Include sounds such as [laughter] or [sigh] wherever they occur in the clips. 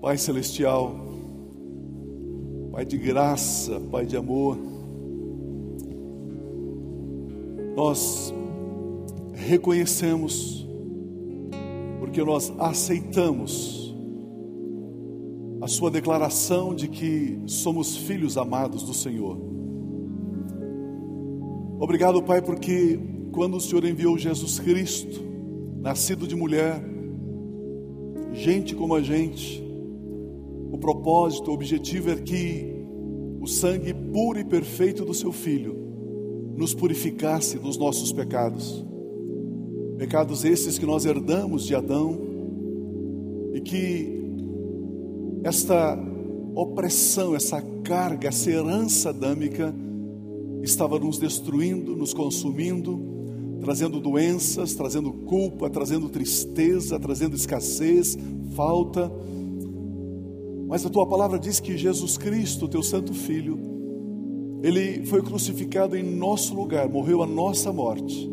Pai Celestial, Pai de graça, Pai de amor, nós reconhecemos, porque nós aceitamos a Sua declaração de que somos filhos amados do Senhor. Obrigado, Pai, porque quando o Senhor enviou Jesus Cristo, nascido de mulher, gente como a gente, propósito, o objetivo é que o sangue puro e perfeito do seu Filho nos purificasse dos nossos pecados. Pecados esses que nós herdamos de Adão e que esta opressão, essa carga, essa herança adâmica estava nos destruindo, nos consumindo, trazendo doenças, trazendo culpa, trazendo tristeza, trazendo escassez, falta. Mas a tua palavra diz que Jesus Cristo, teu santo filho, ele foi crucificado em nosso lugar, morreu a nossa morte.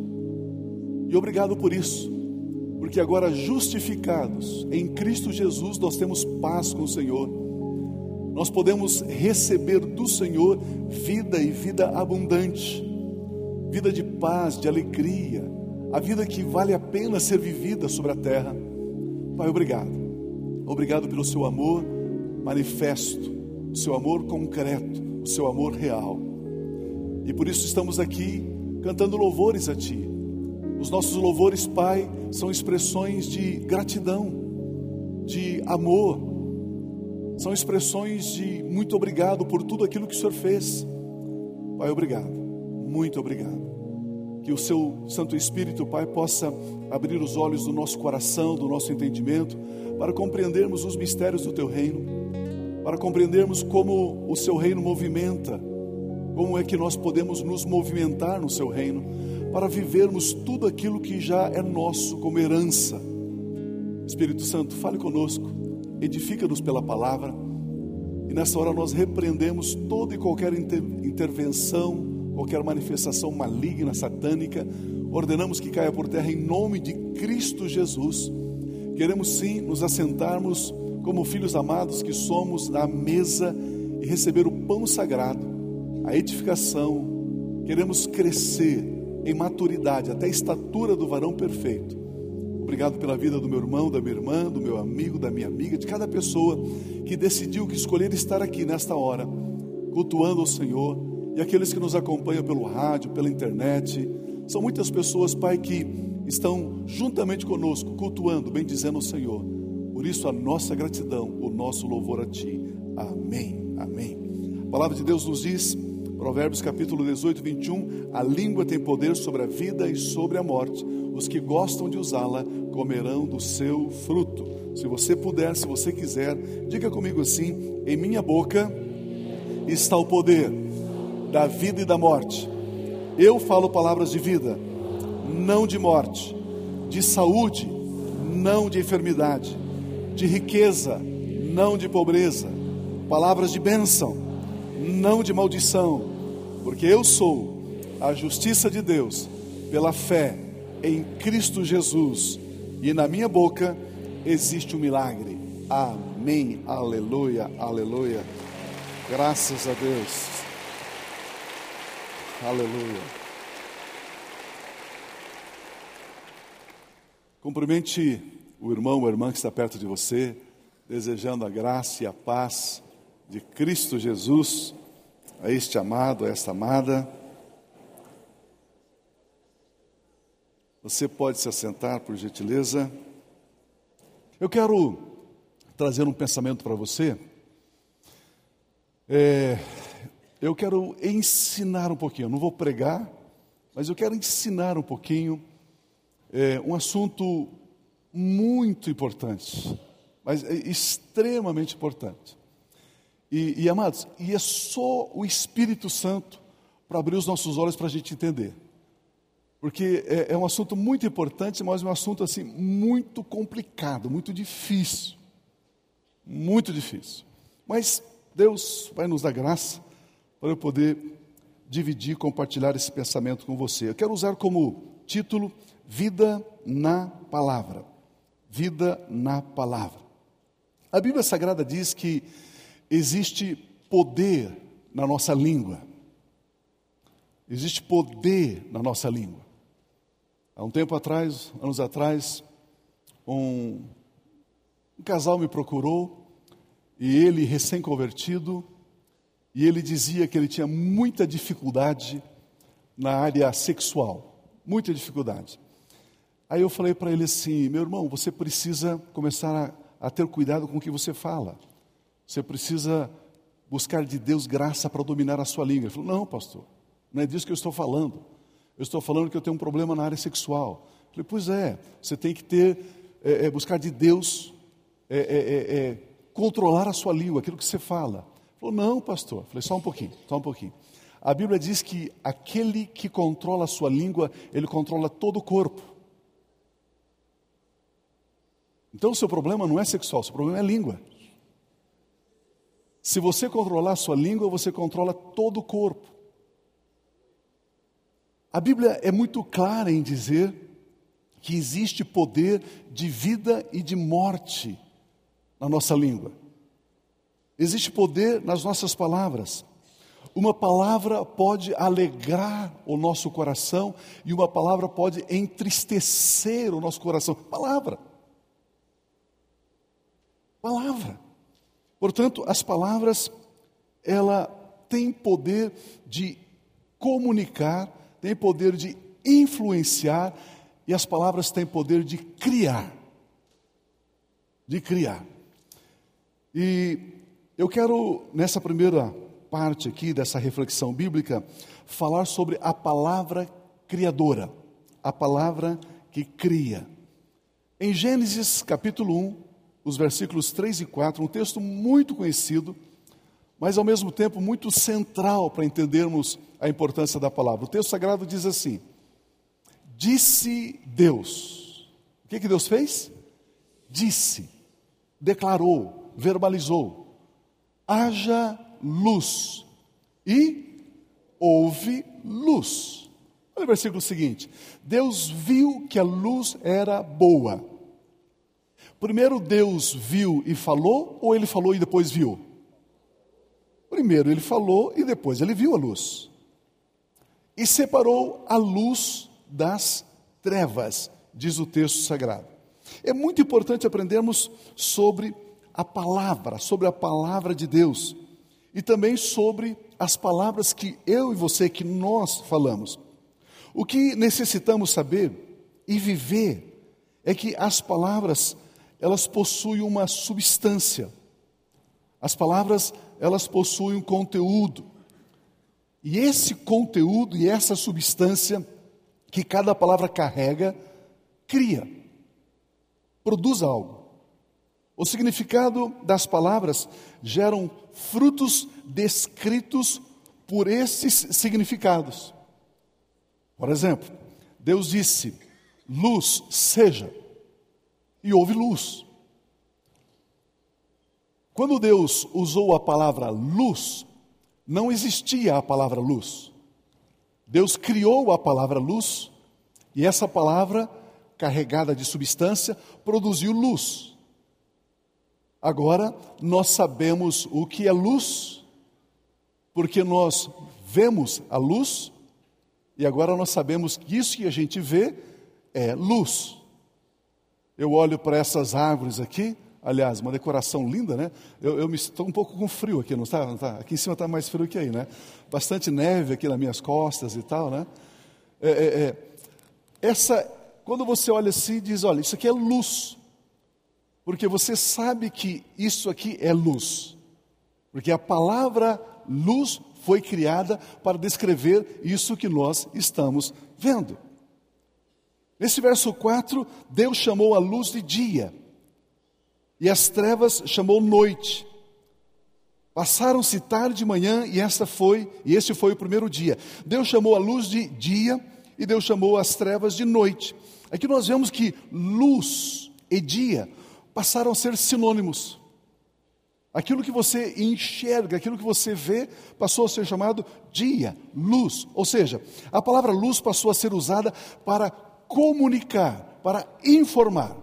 E obrigado por isso, porque agora justificados em Cristo Jesus, nós temos paz com o Senhor. Nós podemos receber do Senhor vida e vida abundante, vida de paz, de alegria, a vida que vale a pena ser vivida sobre a terra. Pai, obrigado. Obrigado pelo seu amor manifesto, o seu amor concreto, o seu amor real. E por isso estamos aqui cantando louvores a Ti. Os nossos louvores, Pai, são expressões de gratidão, de amor, são expressões de muito obrigado por tudo aquilo que o Senhor fez. Pai, obrigado, muito obrigado. Que o Seu Santo Espírito, Pai, possa abrir os olhos do nosso coração, do nosso entendimento, para compreendermos os mistérios do Teu reino para compreendermos como o seu reino movimenta, como é que nós podemos nos movimentar no seu reino, para vivermos tudo aquilo que já é nosso como herança. Espírito Santo, fale conosco, edifica-nos pela palavra, e nessa hora nós repreendemos toda e qualquer inter intervenção, qualquer manifestação maligna, satânica, ordenamos que caia por terra em nome de Cristo Jesus. Queremos sim nos assentarmos como filhos amados que somos, na mesa e receber o pão sagrado, a edificação. Queremos crescer em maturidade, até a estatura do varão perfeito. Obrigado pela vida do meu irmão, da minha irmã, do meu amigo, da minha amiga, de cada pessoa que decidiu que escolher estar aqui nesta hora, cultuando o Senhor, e aqueles que nos acompanham pelo rádio, pela internet. São muitas pessoas, Pai, que estão juntamente conosco, cultuando, bendizendo o Senhor. Por isso, a nossa gratidão, o nosso louvor a Ti. Amém. Amém. A palavra de Deus nos diz, Provérbios capítulo 18, 21, a língua tem poder sobre a vida e sobre a morte. Os que gostam de usá-la comerão do seu fruto. Se você puder, se você quiser, diga comigo assim: em minha boca está o poder da vida e da morte. Eu falo palavras de vida, não de morte, de saúde, não de enfermidade de riqueza, não de pobreza, palavras de bênção, não de maldição, porque eu sou a justiça de Deus pela fé em Cristo Jesus, e na minha boca existe um milagre. Amém, aleluia, aleluia. Graças a Deus. Aleluia. Cumprimente o irmão ou irmã que está perto de você, desejando a graça e a paz de Cristo Jesus a este amado, a esta amada. Você pode se assentar, por gentileza. Eu quero trazer um pensamento para você. É, eu quero ensinar um pouquinho, eu não vou pregar, mas eu quero ensinar um pouquinho é, um assunto muito importante, mas é extremamente importante. E, e, amados, e é só o Espírito Santo para abrir os nossos olhos para a gente entender. Porque é, é, um assunto muito importante, mas um assunto assim muito complicado, muito difícil. Muito difícil. Mas Deus vai nos dar graça para eu poder dividir, compartilhar esse pensamento com você. Eu quero usar como título Vida na Palavra vida na palavra. A Bíblia Sagrada diz que existe poder na nossa língua. Existe poder na nossa língua. Há um tempo atrás, anos atrás, um, um casal me procurou e ele, recém-convertido, e ele dizia que ele tinha muita dificuldade na área sexual, muita dificuldade. Aí eu falei para ele assim: meu irmão, você precisa começar a, a ter cuidado com o que você fala. Você precisa buscar de Deus graça para dominar a sua língua. Ele falou: não, pastor, não é disso que eu estou falando. Eu estou falando que eu tenho um problema na área sexual. Eu falei: pois é, você tem que ter, é, é, buscar de Deus, é, é, é, é controlar a sua língua, aquilo que você fala. Ele falou: não, pastor. Eu falei: só um pouquinho, só um pouquinho. A Bíblia diz que aquele que controla a sua língua, ele controla todo o corpo. Então o seu problema não é sexual, o seu problema é língua. Se você controlar a sua língua, você controla todo o corpo. A Bíblia é muito clara em dizer que existe poder de vida e de morte na nossa língua. Existe poder nas nossas palavras. Uma palavra pode alegrar o nosso coração e uma palavra pode entristecer o nosso coração. Palavra palavra. Portanto, as palavras, ela tem poder de comunicar, tem poder de influenciar e as palavras têm poder de criar. De criar. E eu quero, nessa primeira parte aqui dessa reflexão bíblica, falar sobre a palavra criadora, a palavra que cria. Em Gênesis capítulo 1, os versículos 3 e 4, um texto muito conhecido, mas ao mesmo tempo muito central para entendermos a importância da palavra. O texto sagrado diz assim: Disse Deus. O que, que Deus fez? Disse, declarou, verbalizou: haja luz. E houve luz. Olha o versículo seguinte: Deus viu que a luz era boa Primeiro Deus viu e falou, ou ele falou e depois viu? Primeiro ele falou e depois ele viu a luz. E separou a luz das trevas, diz o texto sagrado. É muito importante aprendermos sobre a palavra, sobre a palavra de Deus e também sobre as palavras que eu e você, que nós falamos. O que necessitamos saber e viver é que as palavras elas possuem uma substância. As palavras, elas possuem um conteúdo. E esse conteúdo e essa substância que cada palavra carrega, cria, produz algo. O significado das palavras geram frutos descritos por esses significados. Por exemplo, Deus disse: luz seja e houve luz. Quando Deus usou a palavra luz, não existia a palavra luz. Deus criou a palavra luz e essa palavra, carregada de substância, produziu luz. Agora nós sabemos o que é luz, porque nós vemos a luz e agora nós sabemos que isso que a gente vê é luz. Eu olho para essas árvores aqui, aliás, uma decoração linda, né? Eu, eu estou um pouco com frio aqui, não está? Está? Aqui em cima está mais frio que aí, né? Bastante neve aqui nas minhas costas e tal, né? É, é, é. Essa, quando você olha assim, diz, olha, isso aqui é luz, porque você sabe que isso aqui é luz, porque a palavra luz foi criada para descrever isso que nós estamos vendo. Nesse verso 4, Deus chamou a luz de dia e as trevas chamou noite. Passaram-se tarde e manhã e esta foi, e esse foi o primeiro dia. Deus chamou a luz de dia e Deus chamou as trevas de noite. Aqui nós vemos que luz e dia passaram a ser sinônimos. Aquilo que você enxerga, aquilo que você vê, passou a ser chamado dia, luz. Ou seja, a palavra luz passou a ser usada para comunicar, para informar.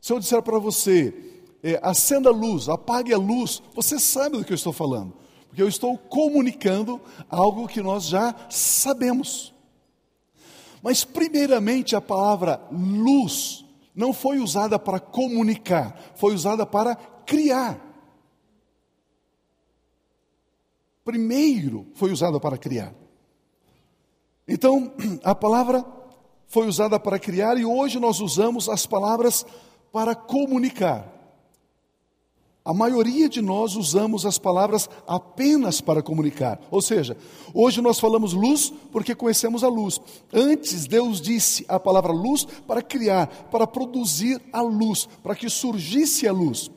Se eu disser para você, é, acenda a luz, apague a luz, você sabe do que eu estou falando, porque eu estou comunicando algo que nós já sabemos. Mas, primeiramente, a palavra luz não foi usada para comunicar, foi usada para criar. Primeiro foi usada para criar. Então, [clears throat] a palavra foi usada para criar e hoje nós usamos as palavras para comunicar. A maioria de nós usamos as palavras apenas para comunicar. Ou seja, hoje nós falamos luz porque conhecemos a luz. Antes, Deus disse a palavra luz para criar, para produzir a luz, para que surgisse a luz.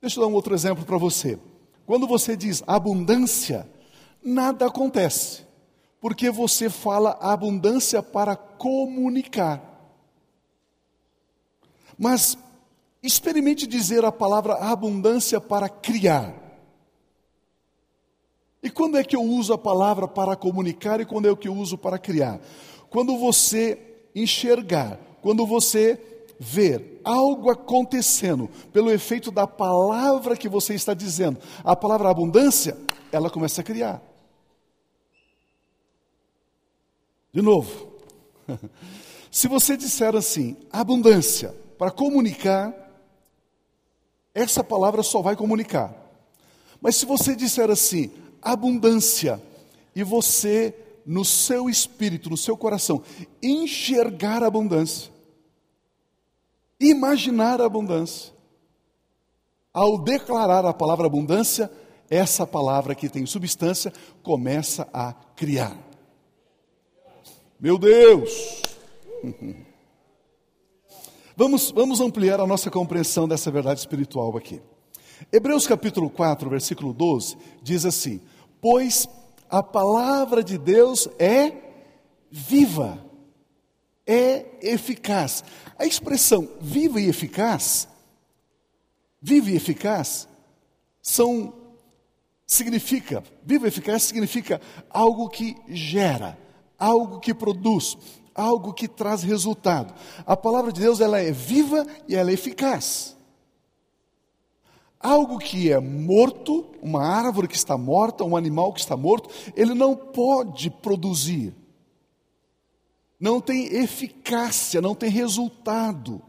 Deixa eu dar um outro exemplo para você. Quando você diz abundância, nada acontece, porque você fala abundância para comunicar. Mas Experimente dizer a palavra abundância para criar. E quando é que eu uso a palavra para comunicar e quando é que eu uso para criar? Quando você enxergar, quando você ver algo acontecendo pelo efeito da palavra que você está dizendo, a palavra abundância, ela começa a criar. De novo, [laughs] se você disser assim, abundância, para comunicar, essa palavra só vai comunicar. Mas se você disser assim, abundância, e você, no seu espírito, no seu coração, enxergar a abundância, imaginar a abundância, ao declarar a palavra abundância, essa palavra que tem substância começa a criar. Meu Deus! [laughs] Vamos, vamos ampliar a nossa compreensão dessa verdade espiritual aqui. Hebreus capítulo 4, versículo 12, diz assim: Pois a palavra de Deus é viva, é eficaz. A expressão viva e eficaz, viva e eficaz, são, significa, viva e eficaz significa algo que gera, algo que produz, algo que traz resultado. A palavra de Deus ela é viva e ela é eficaz. Algo que é morto, uma árvore que está morta, um animal que está morto, ele não pode produzir. Não tem eficácia, não tem resultado.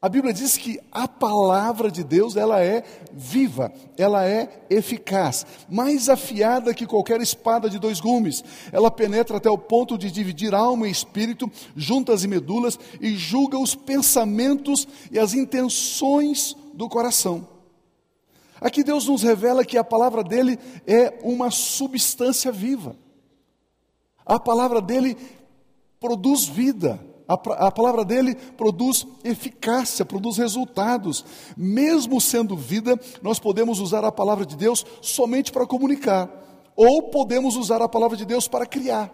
A Bíblia diz que a palavra de Deus, ela é viva, ela é eficaz, mais afiada que qualquer espada de dois gumes. Ela penetra até o ponto de dividir alma e espírito, juntas e medulas, e julga os pensamentos e as intenções do coração. Aqui Deus nos revela que a palavra dele é uma substância viva. A palavra dele produz vida a, a palavra dele produz eficácia, produz resultados. Mesmo sendo vida, nós podemos usar a palavra de Deus somente para comunicar, ou podemos usar a palavra de Deus para criar.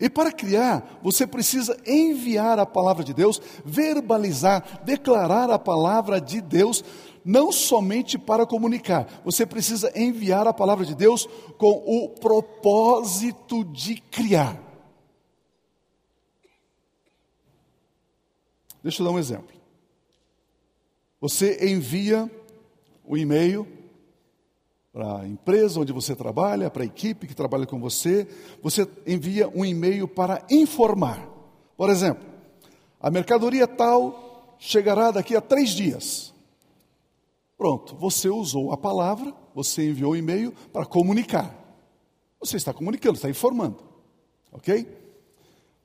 E para criar, você precisa enviar a palavra de Deus, verbalizar, declarar a palavra de Deus, não somente para comunicar, você precisa enviar a palavra de Deus com o propósito de criar. Deixa eu dar um exemplo. Você envia o um e-mail para a empresa onde você trabalha, para a equipe que trabalha com você, você envia um e-mail para informar. Por exemplo, a mercadoria tal chegará daqui a três dias. Pronto, você usou a palavra, você enviou o um e-mail para comunicar. Você está comunicando, está informando. Ok?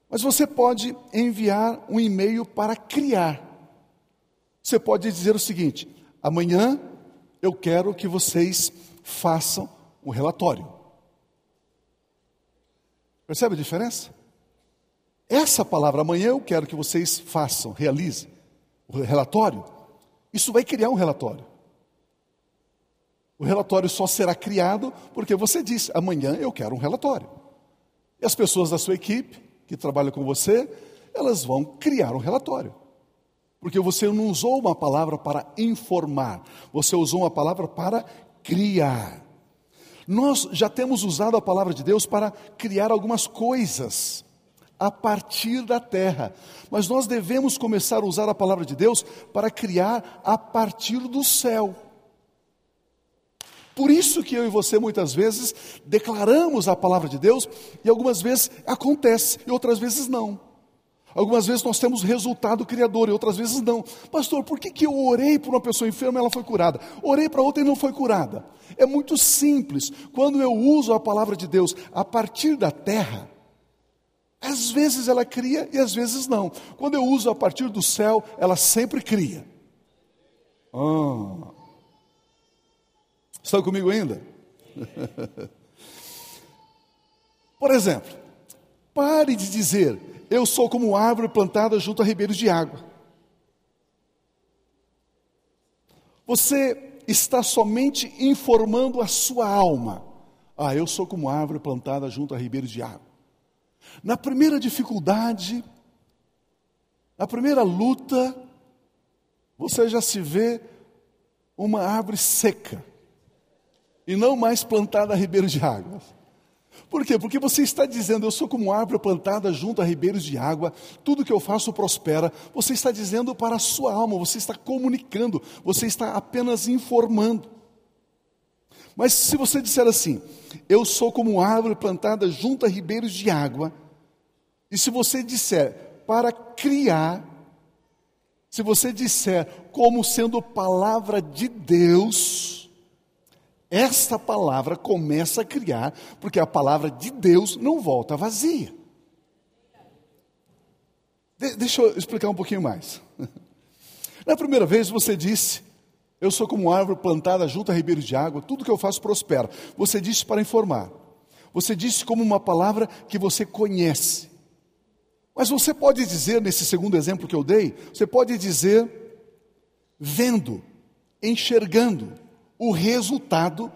Mas você pode enviar um e-mail para criar. Você pode dizer o seguinte: amanhã eu quero que vocês façam um relatório. Percebe a diferença? Essa palavra, amanhã eu quero que vocês façam, realizem o relatório. Isso vai criar um relatório. O relatório só será criado porque você disse: amanhã eu quero um relatório. E as pessoas da sua equipe que trabalham com você, elas vão criar um relatório. Porque você não usou uma palavra para informar, você usou uma palavra para criar. Nós já temos usado a palavra de Deus para criar algumas coisas. a partir da terra. Mas nós devemos começar a usar a palavra de Deus para criar a partir do céu. Por isso que eu e você muitas vezes declaramos a palavra de Deus e algumas vezes acontece e outras vezes não. Algumas vezes nós temos resultado criador e outras vezes não. Pastor, por que, que eu orei por uma pessoa enferma e ela foi curada? Orei para outra e não foi curada. É muito simples. Quando eu uso a palavra de Deus a partir da terra, às vezes ela cria e às vezes não. Quando eu uso a partir do céu, ela sempre cria. Ah. Estão comigo ainda? Por exemplo, pare de dizer, eu sou como árvore plantada junto a ribeiros de água. Você está somente informando a sua alma. Ah, eu sou como árvore plantada junto a ribeiros de água. Na primeira dificuldade, na primeira luta, você já se vê uma árvore seca e não mais plantada a ribeiros de água. Por quê? Porque você está dizendo, eu sou como árvore plantada junto a ribeiros de água, tudo que eu faço prospera. Você está dizendo para a sua alma, você está comunicando, você está apenas informando. Mas se você disser assim, eu sou como árvore plantada junto a ribeiros de água, e se você disser para criar, se você disser como sendo palavra de Deus, esta palavra começa a criar, porque a palavra de Deus não volta vazia. De deixa eu explicar um pouquinho mais. [laughs] Na primeira vez você disse, eu sou como árvore plantada junto a ribeiros de água, tudo que eu faço prospera. Você disse para informar. Você disse como uma palavra que você conhece. Mas você pode dizer, nesse segundo exemplo que eu dei, você pode dizer, vendo, enxergando o resultado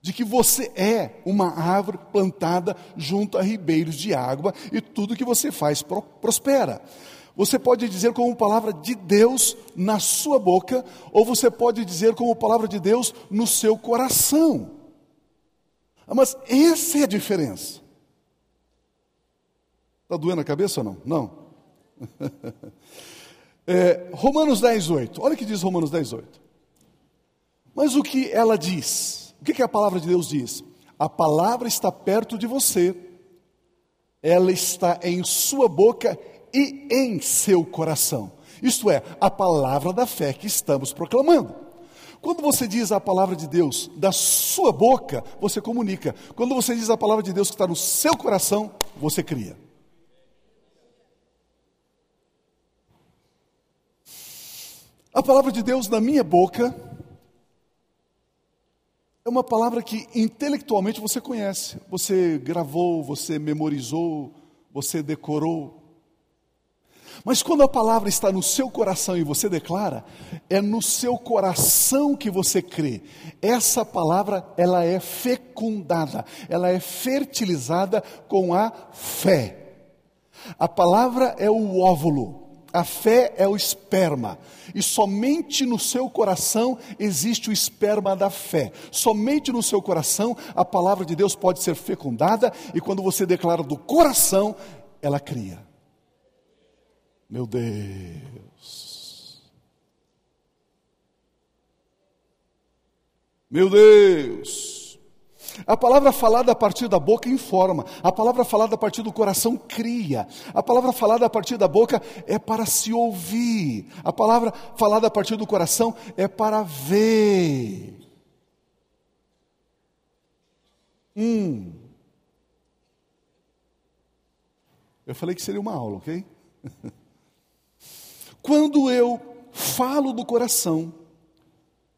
de que você é uma árvore plantada junto a ribeiros de água e tudo que você faz prospera. Você pode dizer como palavra de Deus na sua boca, ou você pode dizer como palavra de Deus no seu coração. Mas essa é a diferença. Está doendo a cabeça ou não? Não. [laughs] é, Romanos 10, 8. Olha o que diz Romanos 10, 8. Mas o que ela diz? O que, que a palavra de Deus diz? A palavra está perto de você, ela está em sua boca e em seu coração. Isto é, a palavra da fé que estamos proclamando. Quando você diz a palavra de Deus da sua boca, você comunica. Quando você diz a palavra de Deus que está no seu coração, você cria. A palavra de Deus na minha boca é uma palavra que intelectualmente você conhece. Você gravou, você memorizou, você decorou. Mas quando a palavra está no seu coração e você declara, é no seu coração que você crê. Essa palavra, ela é fecundada, ela é fertilizada com a fé. A palavra é o óvulo. A fé é o esperma, e somente no seu coração existe o esperma da fé. Somente no seu coração a palavra de Deus pode ser fecundada, e quando você declara do coração, ela cria. Meu Deus. Meu Deus. A palavra falada a partir da boca informa, a palavra falada a partir do coração cria, a palavra falada a partir da boca é para se ouvir, a palavra falada a partir do coração é para ver. Hum. Eu falei que seria uma aula, ok? [laughs] Quando eu falo do coração,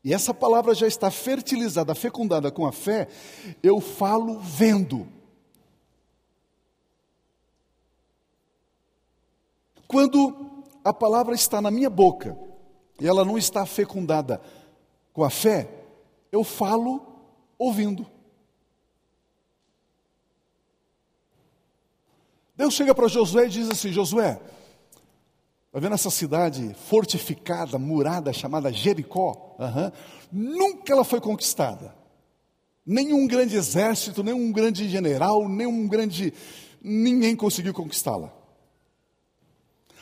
e essa palavra já está fertilizada, fecundada com a fé, eu falo vendo. Quando a palavra está na minha boca e ela não está fecundada com a fé, eu falo ouvindo. Deus chega para Josué e diz assim: Josué, Está vendo essa cidade fortificada, murada, chamada Jericó? Uhum. Nunca ela foi conquistada. Nenhum grande exército, nenhum grande general, nenhum grande. ninguém conseguiu conquistá-la.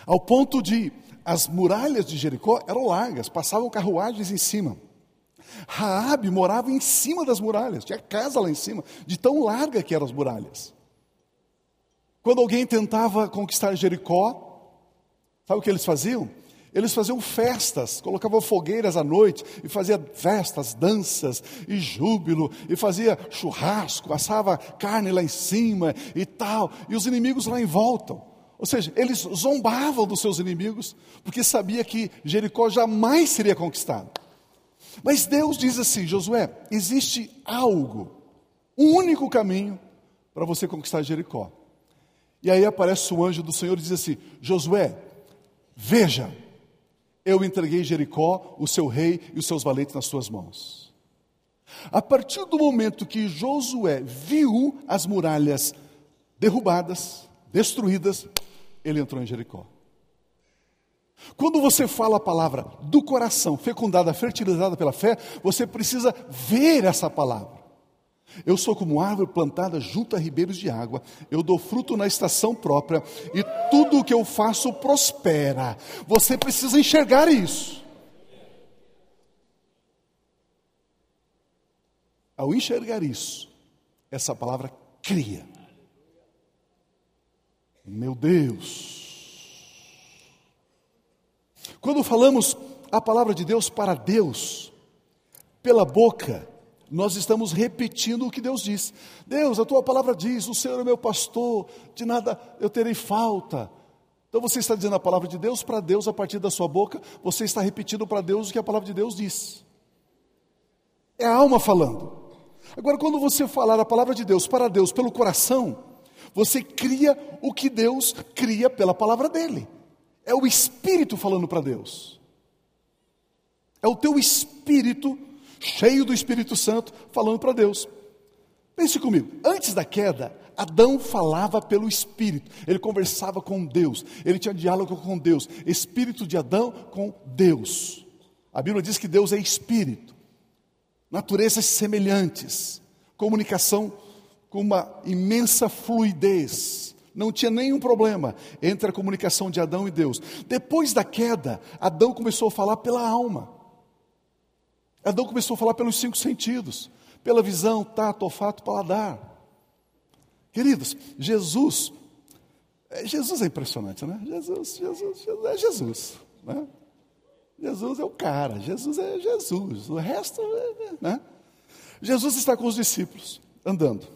Ao ponto de as muralhas de Jericó eram largas, passavam carruagens em cima. Raabe morava em cima das muralhas, tinha casa lá em cima, de tão larga que eram as muralhas. Quando alguém tentava conquistar Jericó, sabe o que eles faziam? Eles faziam festas, colocavam fogueiras à noite e fazia festas, danças e júbilo, e fazia churrasco, assava carne lá em cima e tal, e os inimigos lá em volta. Ou seja, eles zombavam dos seus inimigos, porque sabia que Jericó jamais seria conquistado. Mas Deus diz assim: Josué, existe algo, um único caminho para você conquistar Jericó. E aí aparece o anjo do Senhor e diz assim: Josué, veja, eu entreguei Jericó, o seu rei e os seus valentes nas suas mãos. A partir do momento que Josué viu as muralhas derrubadas, destruídas, ele entrou em Jericó. Quando você fala a palavra do coração, fecundada, fertilizada pela fé, você precisa ver essa palavra. Eu sou como árvore plantada junto a ribeiros de água, eu dou fruto na estação própria e tudo o que eu faço prospera. Você precisa enxergar isso. Ao enxergar isso, essa palavra cria. Meu Deus. Quando falamos a palavra de Deus para Deus, pela boca, nós estamos repetindo o que Deus diz. Deus, a tua palavra diz: o Senhor é meu pastor, de nada eu terei falta. Então você está dizendo a palavra de Deus para Deus a partir da sua boca, você está repetindo para Deus o que a palavra de Deus diz. É a alma falando. Agora, quando você falar a palavra de Deus para Deus pelo coração, você cria o que Deus cria pela palavra dele. É o Espírito falando para Deus. É o teu espírito cheio do Espírito Santo, falando para Deus. Pense comigo, antes da queda, Adão falava pelo Espírito, ele conversava com Deus, ele tinha diálogo com Deus, Espírito de Adão com Deus. A Bíblia diz que Deus é Espírito, naturezas semelhantes, comunicação com uma imensa fluidez, não tinha nenhum problema entre a comunicação de Adão e Deus. Depois da queda, Adão começou a falar pela alma. Adão começou a falar pelos cinco sentidos, pela visão, tato, olfato, paladar. Queridos, Jesus, é, Jesus é impressionante, né? Jesus, Jesus, Jesus é Jesus, né? Jesus é o cara, Jesus é Jesus, o resto, é, né? Jesus está com os discípulos, andando.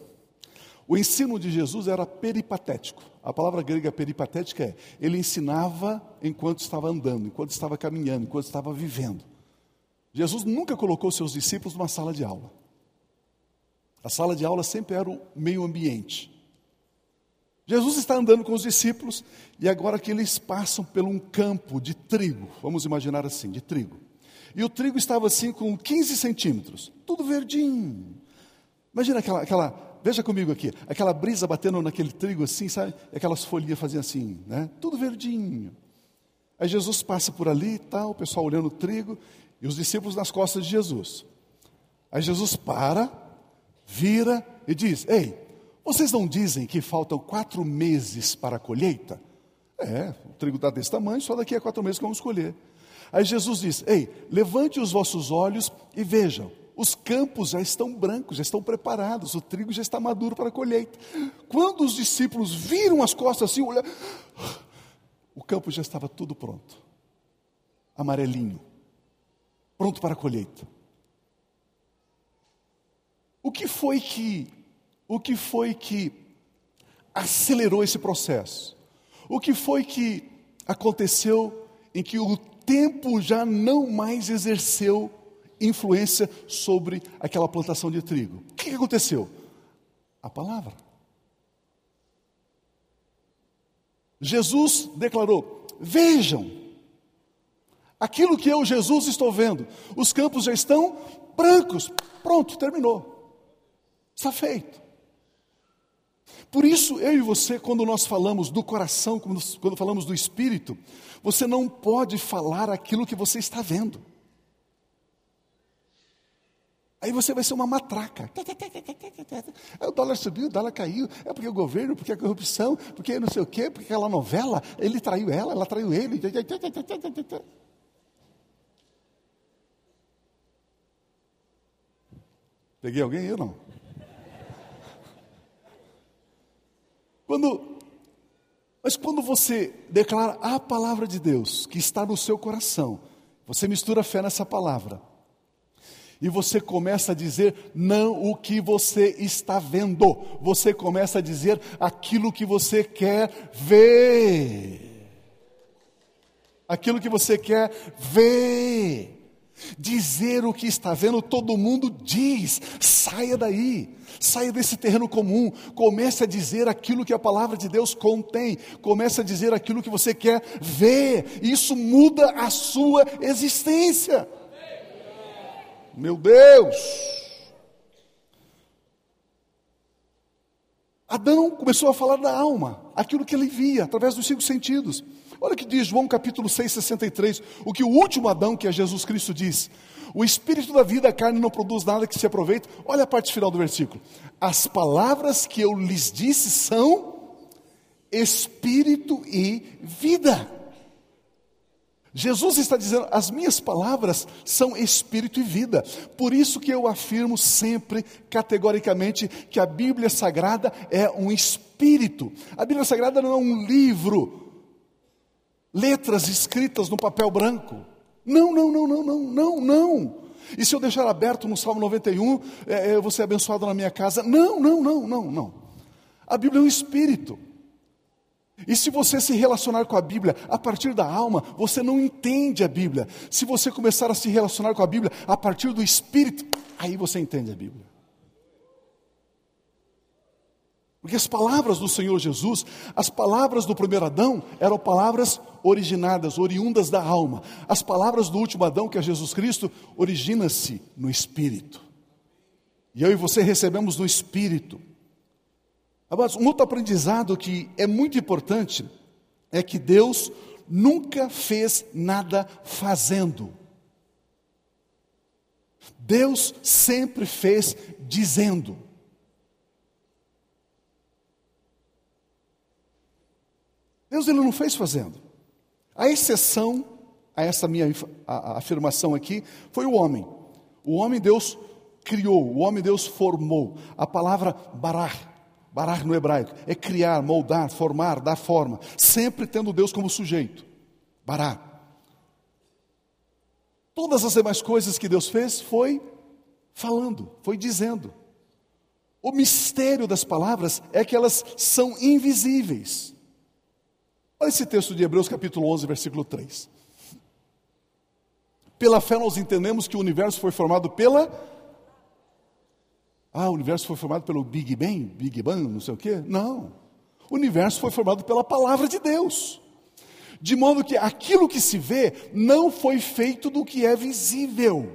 O ensino de Jesus era peripatético. A palavra grega peripatética é: ele ensinava enquanto estava andando, enquanto estava caminhando, enquanto estava vivendo. Jesus nunca colocou seus discípulos numa sala de aula. A sala de aula sempre era o meio ambiente. Jesus está andando com os discípulos e agora que eles passam por um campo de trigo, vamos imaginar assim, de trigo. E o trigo estava assim com 15 centímetros, tudo verdinho. Imagina aquela, aquela, veja comigo aqui, aquela brisa batendo naquele trigo assim, sabe? Aquelas folhinhas faziam assim, né? Tudo verdinho. Aí Jesus passa por ali e tal, o pessoal olhando o trigo, e os discípulos nas costas de Jesus. Aí Jesus para, vira e diz: Ei, vocês não dizem que faltam quatro meses para a colheita? É, o trigo está desse tamanho, só daqui a quatro meses que vamos colher. Aí Jesus diz: Ei, levante os vossos olhos e vejam, os campos já estão brancos, já estão preparados, o trigo já está maduro para a colheita. Quando os discípulos viram as costas assim, olha, [gasps] o campo já estava tudo pronto, amarelinho pronto para a colheita. O que foi que o que foi que acelerou esse processo? O que foi que aconteceu em que o tempo já não mais exerceu influência sobre aquela plantação de trigo? O que aconteceu? A palavra. Jesus declarou: Vejam, Aquilo que eu, Jesus, estou vendo. Os campos já estão brancos. Pronto, terminou. Está feito. Por isso, eu e você, quando nós falamos do coração, quando falamos do espírito, você não pode falar aquilo que você está vendo. Aí você vai ser uma matraca. O dólar subiu, o dólar caiu. É porque o governo, porque a corrupção, porque não sei o quê, porque aquela novela, ele traiu ela, ela traiu ele. Peguei alguém ou não? Quando, mas quando você declara a palavra de Deus que está no seu coração, você mistura fé nessa palavra. E você começa a dizer não o que você está vendo, você começa a dizer aquilo que você quer ver. Aquilo que você quer ver. Dizer o que está vendo, todo mundo diz. Saia daí, saia desse terreno comum. Comece a dizer aquilo que a palavra de Deus contém. Comece a dizer aquilo que você quer ver. Isso muda a sua existência. Meu Deus! Adão começou a falar da alma, aquilo que ele via através dos cinco sentidos. Olha o que diz João capítulo 6, 63, o que o último Adão, que é Jesus Cristo, diz. O espírito da vida, a carne não produz nada que se aproveite. Olha a parte final do versículo. As palavras que eu lhes disse são espírito e vida. Jesus está dizendo: as minhas palavras são espírito e vida. Por isso que eu afirmo sempre, categoricamente, que a Bíblia Sagrada é um espírito. A Bíblia Sagrada não é um livro, letras escritas no papel branco. Não, não, não, não, não, não, não. E se eu deixar aberto no Salmo 91, é, eu vou ser abençoado na minha casa? Não, não, não, não, não. A Bíblia é um espírito. E se você se relacionar com a Bíblia a partir da alma, você não entende a Bíblia. Se você começar a se relacionar com a Bíblia a partir do Espírito, aí você entende a Bíblia. Porque as palavras do Senhor Jesus, as palavras do primeiro Adão, eram palavras originadas, oriundas da alma. As palavras do último Adão, que é Jesus Cristo, origina-se no Espírito. E eu e você recebemos no Espírito. Mas um outro aprendizado que é muito importante é que Deus nunca fez nada fazendo. Deus sempre fez dizendo. Deus ele não fez fazendo. A exceção a essa minha afirmação aqui foi o homem. O homem Deus criou, o homem Deus formou. A palavra barar Barar no hebraico é criar, moldar, formar, dar forma, sempre tendo Deus como sujeito. Barar. Todas as demais coisas que Deus fez foi falando, foi dizendo. O mistério das palavras é que elas são invisíveis. Olha esse texto de Hebreus capítulo 11, versículo 3. Pela fé nós entendemos que o universo foi formado pela ah, o universo foi formado pelo Big Bang, Big Bang, não sei o quê. Não. O universo foi formado pela palavra de Deus. De modo que aquilo que se vê não foi feito do que é visível.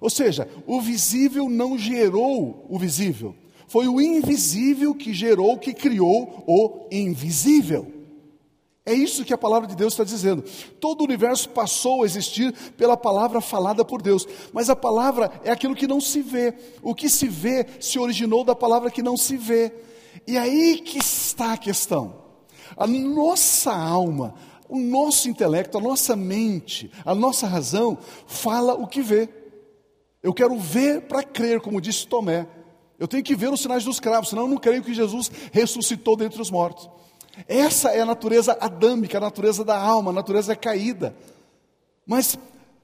Ou seja, o visível não gerou o visível. Foi o invisível que gerou, que criou o invisível. É isso que a palavra de Deus está dizendo. Todo o universo passou a existir pela palavra falada por Deus, mas a palavra é aquilo que não se vê. O que se vê se originou da palavra que não se vê. E aí que está a questão. A nossa alma, o nosso intelecto, a nossa mente, a nossa razão fala o que vê. Eu quero ver para crer, como disse Tomé. Eu tenho que ver os sinais dos cravos, senão eu não creio que Jesus ressuscitou dentre os mortos. Essa é a natureza adâmica, a natureza da alma, a natureza caída. Mas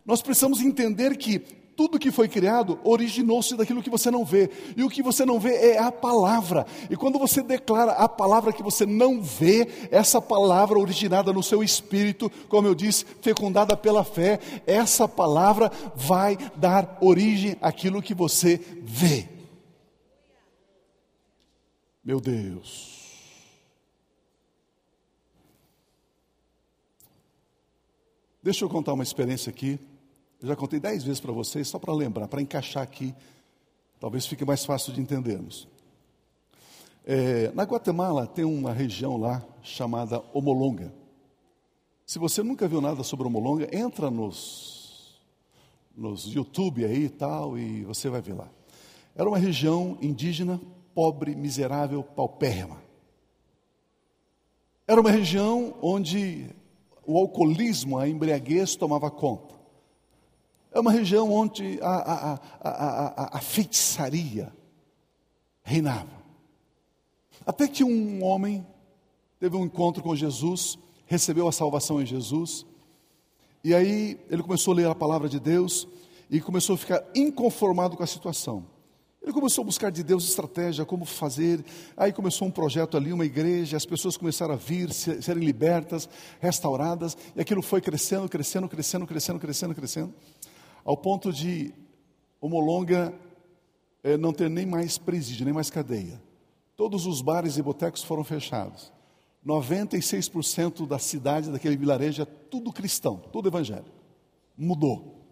nós precisamos entender que tudo que foi criado originou-se daquilo que você não vê. E o que você não vê é a palavra. E quando você declara a palavra que você não vê, essa palavra originada no seu espírito, como eu disse, fecundada pela fé, essa palavra vai dar origem àquilo que você vê. Meu Deus. Deixa eu contar uma experiência aqui. Eu já contei dez vezes para vocês, só para lembrar, para encaixar aqui. Talvez fique mais fácil de entendermos. É, na Guatemala tem uma região lá chamada Omolonga. Se você nunca viu nada sobre Omolonga, entra nos, nos YouTube aí e tal, e você vai ver lá. Era uma região indígena, pobre, miserável, paupérrima. Era uma região onde o alcoolismo, a embriaguez tomava conta. É uma região onde a, a, a, a, feitiçaria reinava. Até que um homem teve um encontro com Jesus, recebeu a salvação em Jesus, e aí ele começou a ler a palavra de Deus e começou a ficar inconformado com a situação. Ele começou a buscar de Deus estratégia, como fazer. Aí começou um projeto ali, uma igreja, as pessoas começaram a vir, serem libertas, restauradas, e aquilo foi crescendo, crescendo, crescendo, crescendo, crescendo, crescendo, ao ponto de Homolonga é, não ter nem mais presídio, nem mais cadeia. Todos os bares e botecos foram fechados. 96% da cidade, daquele vilarejo, é tudo cristão, tudo evangélico. Mudou.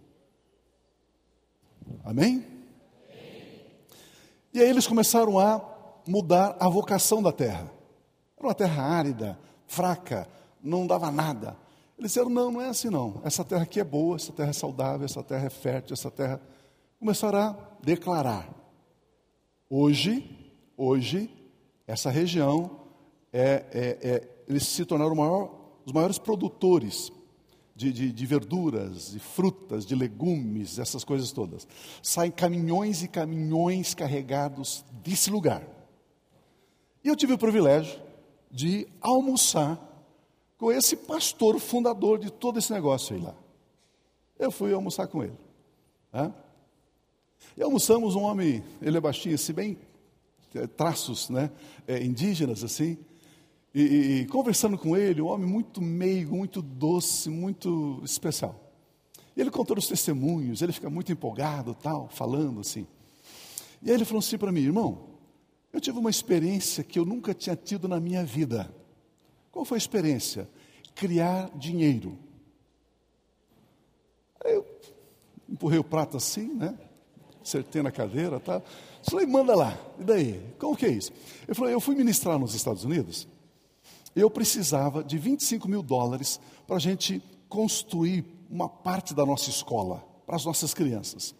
Amém? E aí eles começaram a mudar a vocação da terra. Era uma terra árida, fraca, não dava nada. Eles disseram: não, não é assim não. Essa terra aqui é boa, essa terra é saudável, essa terra é fértil, essa terra. Começaram a declarar. Hoje, hoje, essa região é, é, é eles se tornaram maior, os maiores produtores de, de, de, verduras, de frutas, de legumes, essas coisas todas. Saem caminhões e caminhões carregados desse lugar. E eu tive o privilégio de almoçar com esse pastor fundador de todo esse negócio aí lá. Eu fui almoçar com ele. Né? E almoçamos um homem, ele é baixinho, assim, bem é, traços né, é, indígenas, assim. E, e, conversando com ele, um homem muito meigo, muito doce, muito especial. E ele contou os testemunhos, ele fica muito empolgado, tal, falando assim. E aí ele falou assim para mim, irmão, eu tive uma experiência que eu nunca tinha tido na minha vida. Qual foi a experiência? Criar dinheiro. Aí eu empurrei o prato assim, né? Acertei na cadeira, tá? Falei, manda lá. E daí? Como que é isso? Ele falou, eu fui ministrar nos Estados Unidos eu precisava de 25 mil dólares para a gente construir uma parte da nossa escola, para as nossas crianças.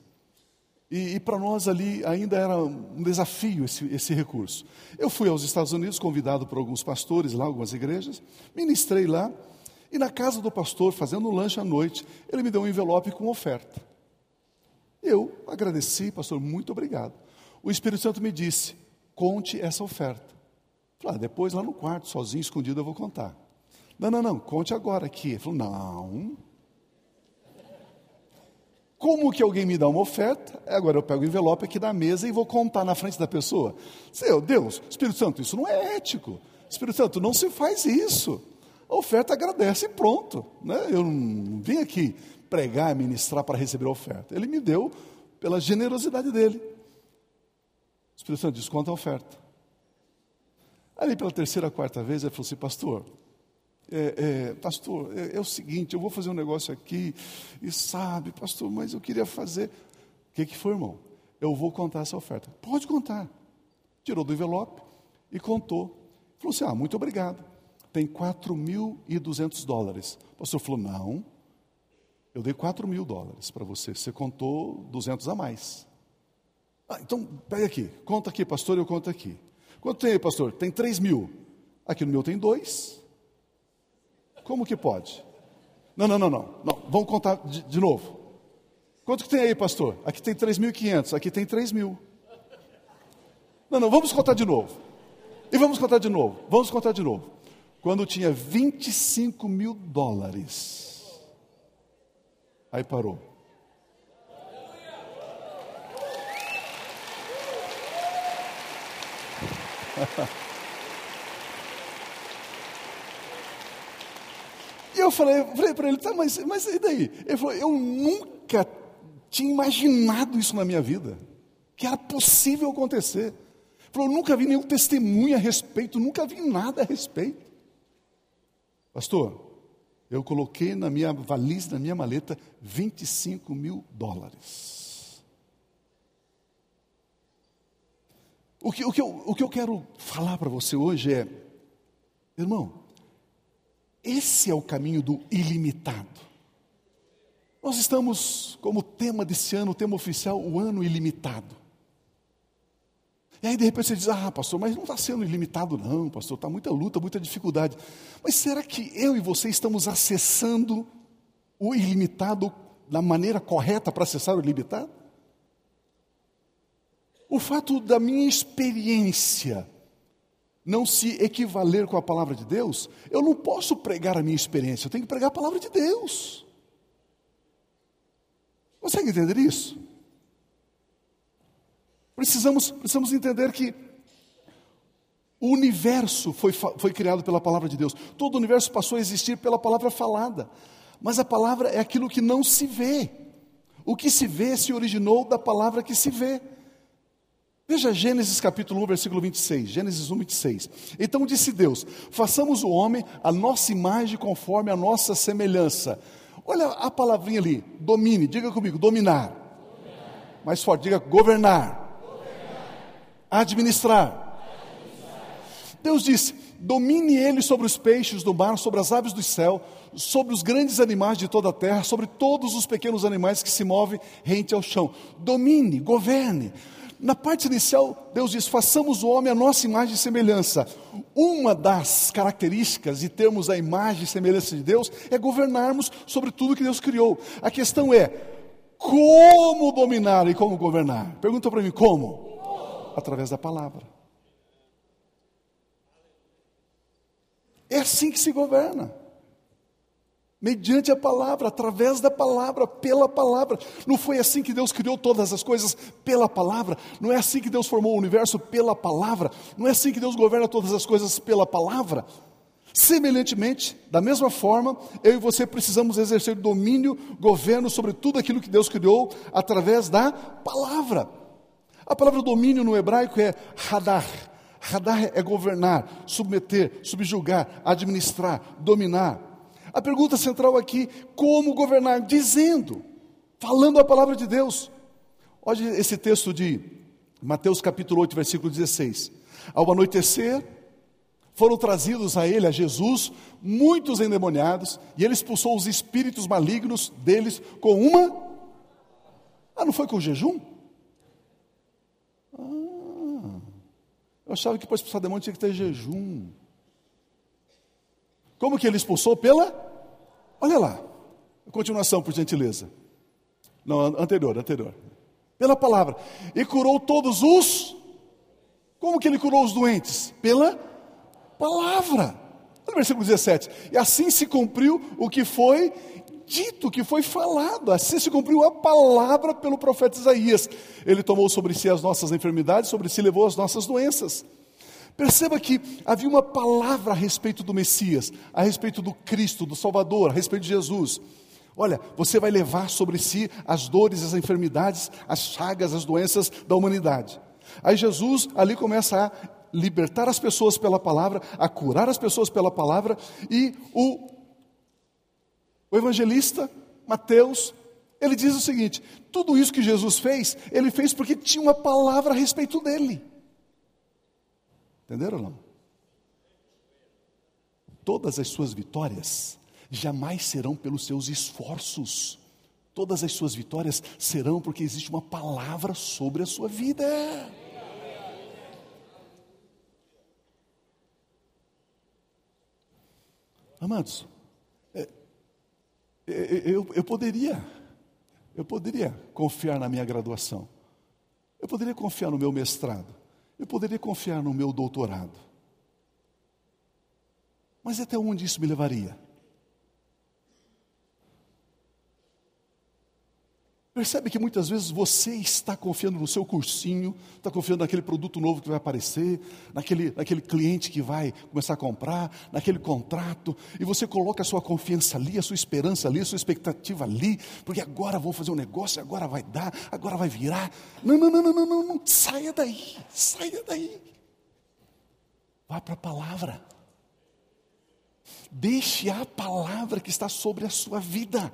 E, e para nós ali ainda era um desafio esse, esse recurso. Eu fui aos Estados Unidos, convidado por alguns pastores lá, algumas igrejas, ministrei lá, e na casa do pastor, fazendo um lanche à noite, ele me deu um envelope com oferta. Eu agradeci, pastor, muito obrigado. O Espírito Santo me disse: conte essa oferta. Ah, depois lá no quarto, sozinho, escondido, eu vou contar. Não, não, não, conte agora aqui. Ele falou, não. Como que alguém me dá uma oferta? Agora eu pego o envelope aqui da mesa e vou contar na frente da pessoa. Seu Deus, Espírito Santo, isso não é ético. Espírito Santo, não se faz isso. A oferta agradece e pronto. Né? Eu não vim aqui pregar, ministrar para receber a oferta. Ele me deu pela generosidade dele. O Espírito Santo desconta a oferta. Ali pela terceira, quarta vez, ele falou assim, pastor, é, é, pastor, é, é, o seguinte, eu vou fazer um negócio aqui, e sabe, pastor, mas eu queria fazer. O que, que foi, irmão? Eu vou contar essa oferta. Pode contar. Tirou do envelope e contou. Falou assim: ah, muito obrigado. Tem 4.200 dólares. O pastor falou: não, eu dei 4 mil dólares para você. Você contou 200 a mais. Ah, então, pega aqui, conta aqui, pastor, eu conto aqui. Quanto tem aí, pastor? Tem 3 mil. Aqui no meu tem dois. Como que pode? Não, não, não, não. não. Vamos contar de, de novo. Quanto que tem aí, pastor? Aqui tem 3.500, aqui tem 3 mil. Não, não, vamos contar de novo. E vamos contar de novo. Vamos contar de novo. Quando tinha 25 mil dólares. Aí parou. E eu falei, falei para ele, tá, mas, mas e daí? Ele falou, eu nunca tinha imaginado isso na minha vida, que era possível acontecer. Ele falou, eu nunca vi nenhum testemunho a respeito, nunca vi nada a respeito. Pastor, eu coloquei na minha valise, na minha maleta, 25 mil dólares. O que, o que, eu, o que eu quero falar para você hoje é, irmão, esse é o caminho do ilimitado. Nós estamos como tema desse ano, o tema oficial, o ano ilimitado. E aí de repente você diz, ah pastor, mas não está sendo ilimitado não, pastor, está muita luta, muita dificuldade. Mas será que eu e você estamos acessando o ilimitado da maneira correta para acessar o ilimitado? O fato da minha experiência não se equivaler com a palavra de Deus, eu não posso pregar a minha experiência, eu tenho que pregar a palavra de Deus. Consegue entender isso? Precisamos, precisamos entender que o universo foi, foi criado pela palavra de Deus. Todo o universo passou a existir pela palavra falada. Mas a palavra é aquilo que não se vê. O que se vê se originou da palavra que se vê. Veja Gênesis capítulo 1, versículo 26. Gênesis 1, 26. Então disse Deus: façamos o homem a nossa imagem conforme a nossa semelhança. Olha a palavrinha ali, domine, diga comigo, dominar. dominar. Mais forte, diga governar. governar. Administrar. Administrar. Deus disse: domine ele sobre os peixes do mar, sobre as aves do céu, sobre os grandes animais de toda a terra, sobre todos os pequenos animais que se movem rente ao chão. Domine, governe. Na parte inicial, Deus diz: façamos o homem a nossa imagem e semelhança. Uma das características de termos a imagem e semelhança de Deus é governarmos sobre tudo que Deus criou. A questão é: como dominar e como governar? Pergunta para mim: como? Através da palavra. É assim que se governa mediante a palavra, através da palavra, pela palavra. Não foi assim que Deus criou todas as coisas pela palavra. Não é assim que Deus formou o universo pela palavra. Não é assim que Deus governa todas as coisas pela palavra. Semelhantemente, da mesma forma, eu e você precisamos exercer domínio, governo sobre tudo aquilo que Deus criou através da palavra. A palavra domínio no hebraico é hadar. Hadar é governar, submeter, subjugar, administrar, dominar. A pergunta central aqui: como governar? Dizendo, falando a palavra de Deus. Olha esse texto de Mateus capítulo 8, versículo 16. Ao anoitecer, foram trazidos a ele, a Jesus, muitos endemoniados, e ele expulsou os espíritos malignos deles com uma. Ah, não foi com jejum? Ah, eu achava que para expulsar demônio tinha que ter jejum. Como que ele expulsou? Pela Olha lá, continuação, por gentileza. Não, anterior, anterior. Pela palavra. E curou todos os. Como que ele curou os doentes? Pela palavra. No versículo 17. E assim se cumpriu o que foi dito, o que foi falado. Assim se cumpriu a palavra pelo profeta Isaías. Ele tomou sobre si as nossas enfermidades, sobre si levou as nossas doenças. Perceba que havia uma palavra a respeito do Messias, a respeito do Cristo, do Salvador, a respeito de Jesus. Olha, você vai levar sobre si as dores, as enfermidades, as chagas, as doenças da humanidade. Aí Jesus ali começa a libertar as pessoas pela palavra, a curar as pessoas pela palavra, e o, o evangelista Mateus, ele diz o seguinte: tudo isso que Jesus fez, ele fez porque tinha uma palavra a respeito dele. Entenderam ou não? Todas as suas vitórias jamais serão pelos seus esforços. Todas as suas vitórias serão porque existe uma palavra sobre a sua vida. Amados, é, é, é, eu, eu poderia, eu poderia confiar na minha graduação, eu poderia confiar no meu mestrado, eu poderia confiar no meu doutorado. Mas até onde isso me levaria? Percebe que muitas vezes você está confiando no seu cursinho, está confiando naquele produto novo que vai aparecer, naquele, naquele cliente que vai começar a comprar, naquele contrato, e você coloca a sua confiança ali, a sua esperança ali, a sua expectativa ali, porque agora vou fazer um negócio, agora vai dar, agora vai virar. Não, não, não, não, não, não, não. saia daí, saia daí. Vá para a palavra. Deixe a palavra que está sobre a sua vida.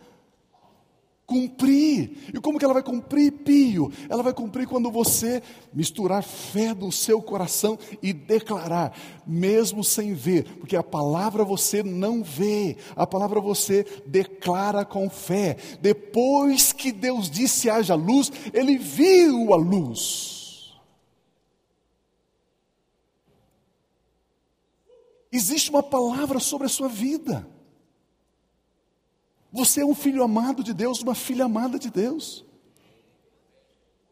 Cumprir. E como que ela vai cumprir, Pio? Ela vai cumprir quando você misturar fé no seu coração e declarar, mesmo sem ver, porque a palavra você não vê, a palavra você declara com fé. Depois que Deus disse haja luz, ele viu a luz. Existe uma palavra sobre a sua vida. Você é um filho amado de Deus, uma filha amada de Deus.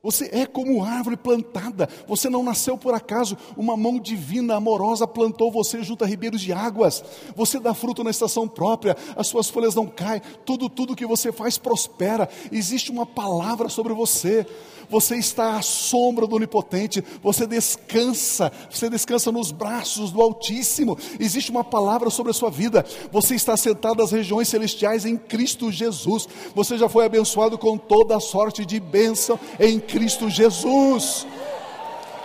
Você é como árvore plantada, você não nasceu por acaso, uma mão divina, amorosa plantou você junto a ribeiros de águas. Você dá fruto na estação própria, as suas folhas não caem, tudo, tudo que você faz prospera. Existe uma palavra sobre você você está à sombra do Onipotente, você descansa, você descansa nos braços do Altíssimo. Existe uma palavra sobre a sua vida. Você está sentado nas regiões celestiais em Cristo Jesus. Você já foi abençoado com toda a sorte de bênção em Cristo Jesus.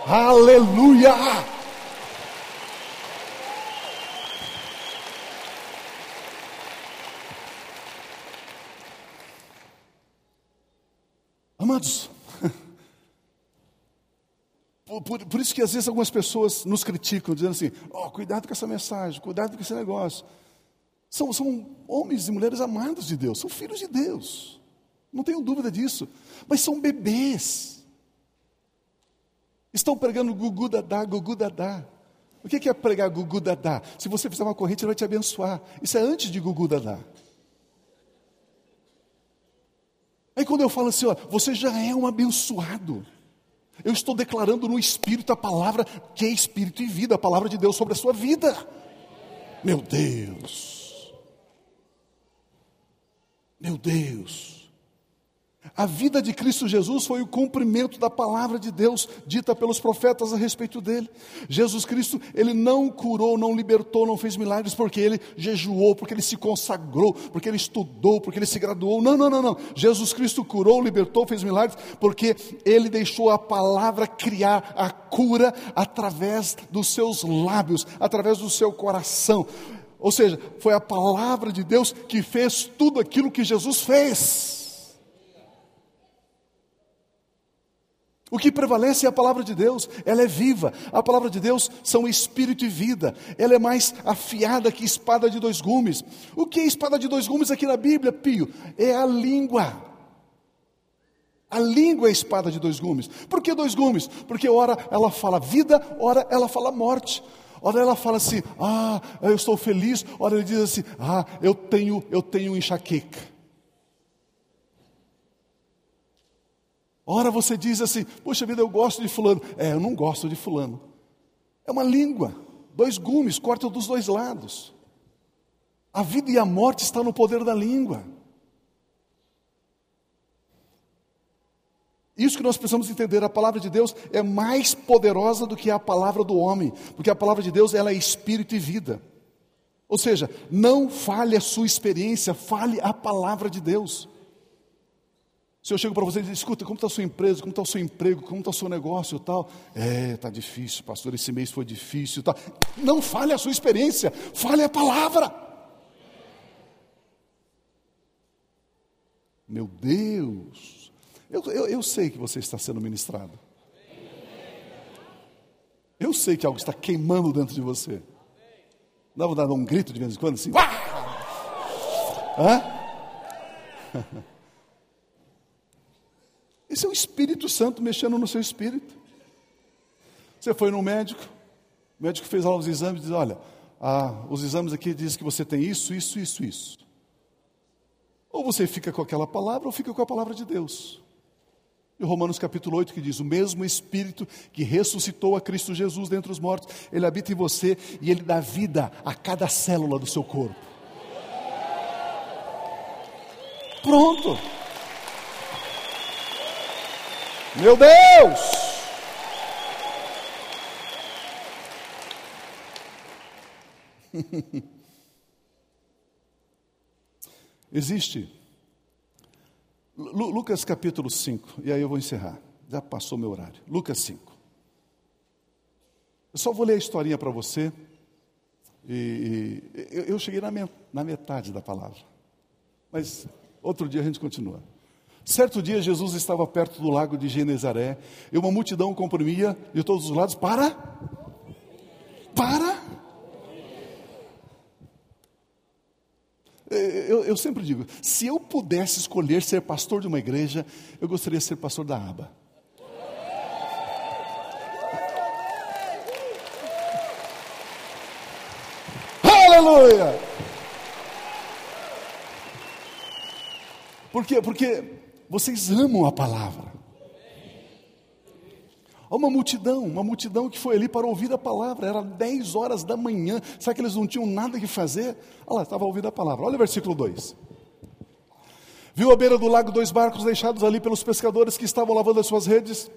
Aleluia! Amados, por, por, isso que às vezes algumas pessoas nos criticam, dizendo assim: oh, cuidado com essa mensagem, cuidado com esse negócio. São, são homens e mulheres amados de Deus, são filhos de Deus, não tenho dúvida disso, mas são bebês. Estão pregando gugu dadá, gugu dadá. O que é pregar gugu dadá? Se você fizer uma corrente, ele vai te abençoar. Isso é antes de gugu dadá. Aí quando eu falo assim, ó, você já é um abençoado. Eu estou declarando no Espírito a palavra que é Espírito e vida, a palavra de Deus sobre a sua vida. Meu Deus. Meu Deus. A vida de Cristo Jesus foi o cumprimento da palavra de Deus dita pelos profetas a respeito dele. Jesus Cristo, ele não curou, não libertou, não fez milagres porque ele jejuou, porque ele se consagrou, porque ele estudou, porque ele se graduou. Não, não, não, não. Jesus Cristo curou, libertou, fez milagres porque ele deixou a palavra criar a cura através dos seus lábios, através do seu coração. Ou seja, foi a palavra de Deus que fez tudo aquilo que Jesus fez. O que prevalece é a palavra de Deus, ela é viva. A palavra de Deus são espírito e vida. Ela é mais afiada que espada de dois gumes. O que é espada de dois gumes aqui na Bíblia, Pio? É a língua. A língua é a espada de dois gumes. Por que dois gumes? Porque ora ela fala vida, ora ela fala morte. Ora ela fala assim: "Ah, eu estou feliz". Ora ele diz assim: "Ah, eu tenho eu tenho enxaqueca". Ora você diz assim: Poxa vida, eu gosto de Fulano. É, eu não gosto de Fulano. É uma língua, dois gumes, cortam dos dois lados. A vida e a morte estão no poder da língua. Isso que nós precisamos entender, a palavra de Deus é mais poderosa do que a palavra do homem, porque a palavra de Deus ela é espírito e vida. Ou seja, não fale a sua experiência, fale a palavra de Deus. Se eu chego para você e digo, escuta, como está a sua empresa, como está o seu emprego, como está o seu negócio tal. É, está difícil, pastor, esse mês foi difícil tal. Não fale a sua experiência, fale a palavra. Meu Deus, eu, eu, eu sei que você está sendo ministrado. Eu sei que algo está queimando dentro de você. Dá vontade de dar um grito de vez em quando assim? Hã? [laughs] Esse é o Espírito Santo mexendo no seu espírito. Você foi no médico, o médico fez lá os exames e diz: Olha, ah, os exames aqui dizem que você tem isso, isso, isso, isso. Ou você fica com aquela palavra, ou fica com a palavra de Deus. E Romanos capítulo 8 que diz: O mesmo Espírito que ressuscitou a Cristo Jesus dentre os mortos, ele habita em você e ele dá vida a cada célula do seu corpo. Pronto. Meu Deus! [laughs] Existe. Lucas capítulo 5, e aí eu vou encerrar. Já passou meu horário. Lucas 5. Eu só vou ler a historinha para você. E, e eu, eu cheguei na, na metade da palavra. Mas outro dia a gente continua. Certo dia, Jesus estava perto do lago de Genezaré e uma multidão comprimia de todos os lados para. Para. Eu, eu, sempre digo: se eu pudesse escolher ser pastor de uma igreja, eu gostaria de ser pastor da aba. Aleluia! Por quê? Porque vocês amam a palavra. Há uma multidão, uma multidão que foi ali para ouvir a palavra, era 10 horas da manhã, será que eles não tinham nada que fazer? Olha lá, estava ouvindo a palavra, olha o versículo 2. Viu à beira do lago dois barcos deixados ali pelos pescadores que estavam lavando as suas redes.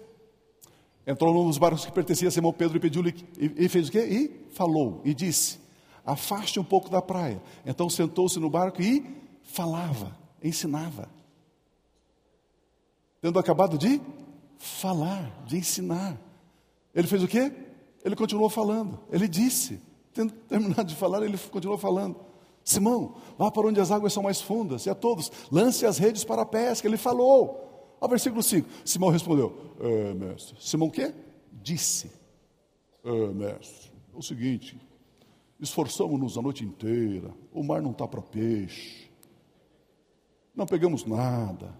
Entrou num dos barcos que pertencia a Simão Pedro e pediu-lhe, e, e fez o quê? E falou, e disse: Afaste um pouco da praia. Então sentou-se no barco e falava, ensinava tendo acabado de falar, de ensinar. Ele fez o quê? Ele continuou falando. Ele disse, tendo [laughs] terminado de falar, ele continuou falando. Simão, vá para onde as águas são mais fundas, e a todos, lance as redes para a pesca. Ele falou. Ao versículo 5, Simão respondeu: é, Mestre, Simão o quê? Disse: é, Mestre, é o seguinte, esforçamos-nos a noite inteira, o mar não está para peixe, não pegamos nada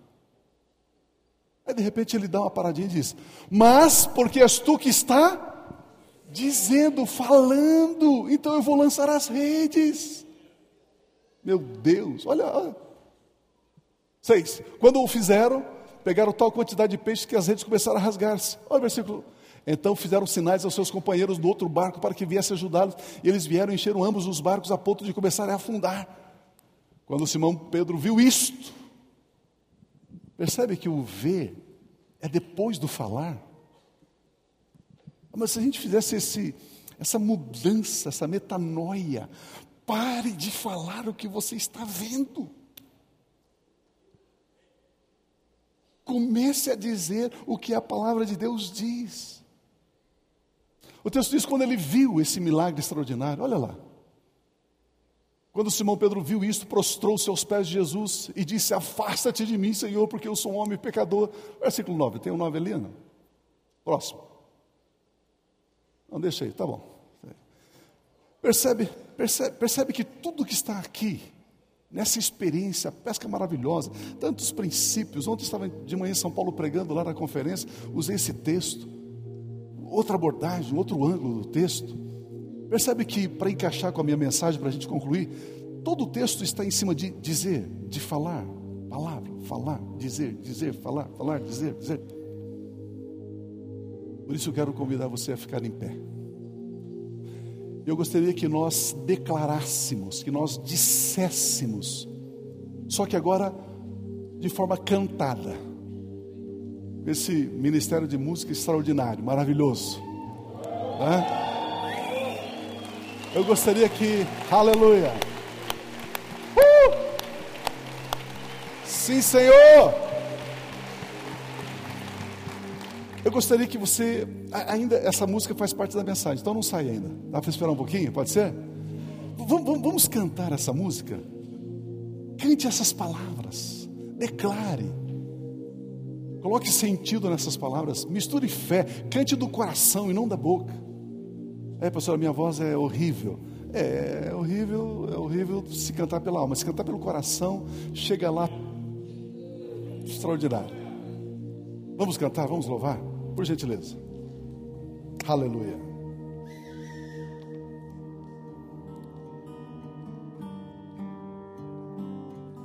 Aí de repente ele dá uma paradinha e diz: Mas porque és tu que está dizendo, falando, então eu vou lançar as redes. Meu Deus, olha. Seis. Quando o fizeram, pegaram tal quantidade de peixes que as redes começaram a rasgar-se. Olha o versículo. Então fizeram sinais aos seus companheiros do outro barco para que viessem ajudá-los. E eles vieram e encheram ambos os barcos a ponto de começarem a afundar. Quando Simão Pedro viu isto, Percebe que o ver é depois do falar? Mas se a gente fizesse esse, essa mudança, essa metanoia, pare de falar o que você está vendo. Comece a dizer o que a palavra de Deus diz. O texto diz: quando ele viu esse milagre extraordinário, olha lá. Quando Simão Pedro viu isso, prostrou-se aos pés de Jesus e disse: Afasta-te de mim, Senhor, porque eu sou um homem pecador. Versículo 9, tem um 9 ali, não? Próximo. Não, deixa aí, tá bom. Percebe, percebe, percebe que tudo que está aqui, nessa experiência, pesca maravilhosa, tantos princípios. Ontem estava de manhã em São Paulo pregando lá na conferência, usei esse texto, outra abordagem, outro ângulo do texto. Percebe que, para encaixar com a minha mensagem, para a gente concluir, todo o texto está em cima de dizer, de falar, palavra, falar, dizer, dizer, falar, falar, dizer, dizer. Por isso eu quero convidar você a ficar em pé. Eu gostaria que nós declarássemos, que nós disséssemos, só que agora de forma cantada. Esse ministério de música extraordinário, maravilhoso. Né? Eu gostaria que, aleluia. Uh! Sim, Senhor. Eu gostaria que você, ainda essa música faz parte da mensagem, então não sai ainda. Dá para esperar um pouquinho? Pode ser? Vamos, vamos cantar essa música? Cante essas palavras, declare. Coloque sentido nessas palavras, misture fé, cante do coração e não da boca. É, pastor, a minha voz é horrível. É, é horrível, é horrível se cantar pela alma. Se cantar pelo coração, chega lá extraordinário. Vamos cantar, vamos louvar? Por gentileza. Aleluia.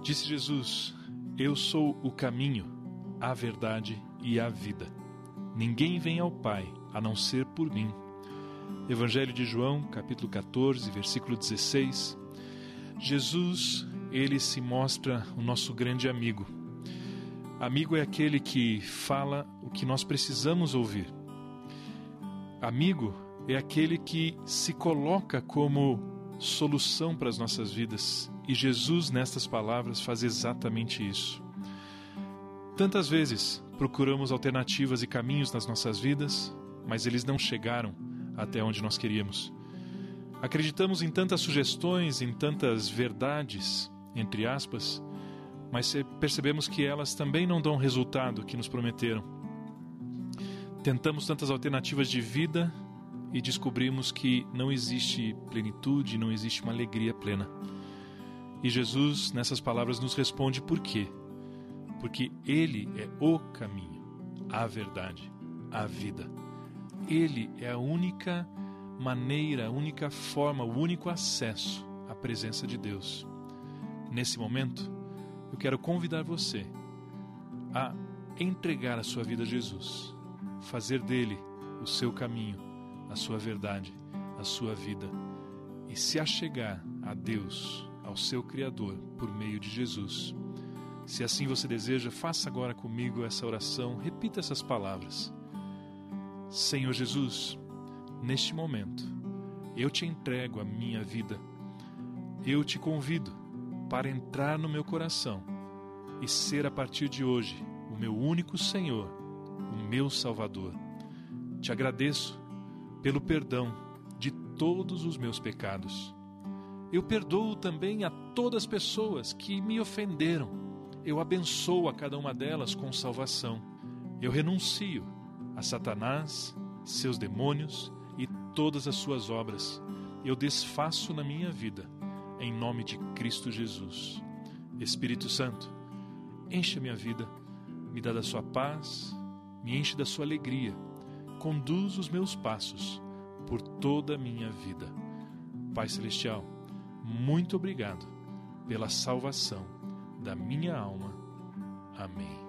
Disse Jesus: Eu sou o caminho, a verdade e a vida. Ninguém vem ao Pai a não ser por mim. Evangelho de João, capítulo 14, versículo 16. Jesus, ele se mostra o nosso grande amigo. Amigo é aquele que fala o que nós precisamos ouvir. Amigo é aquele que se coloca como solução para as nossas vidas. E Jesus, nestas palavras, faz exatamente isso. Tantas vezes procuramos alternativas e caminhos nas nossas vidas, mas eles não chegaram até onde nós queríamos. Acreditamos em tantas sugestões, em tantas verdades, entre aspas, mas percebemos que elas também não dão o resultado que nos prometeram. Tentamos tantas alternativas de vida e descobrimos que não existe plenitude, não existe uma alegria plena. E Jesus, nessas palavras, nos responde por quê? Porque Ele é o caminho, a verdade, a vida. Ele é a única maneira, a única forma, o único acesso à presença de Deus. Nesse momento, eu quero convidar você a entregar a sua vida a Jesus, fazer dele o seu caminho a sua verdade, a sua vida e se achegar a Deus, ao seu Criador, por meio de Jesus. Se assim você deseja, faça agora comigo essa oração, repita essas palavras. Senhor Jesus, neste momento, eu te entrego a minha vida. Eu te convido para entrar no meu coração e ser a partir de hoje o meu único Senhor, o meu Salvador. Te agradeço pelo perdão de todos os meus pecados. Eu perdoo também a todas as pessoas que me ofenderam. Eu abençoo a cada uma delas com salvação. Eu renuncio a Satanás, seus demônios e todas as suas obras. Eu desfaço na minha vida, em nome de Cristo Jesus. Espírito Santo, enche a minha vida, me dá da sua paz, me enche da sua alegria conduz os meus passos por toda a minha vida. Pai Celestial, muito obrigado pela salvação da minha alma. Amém.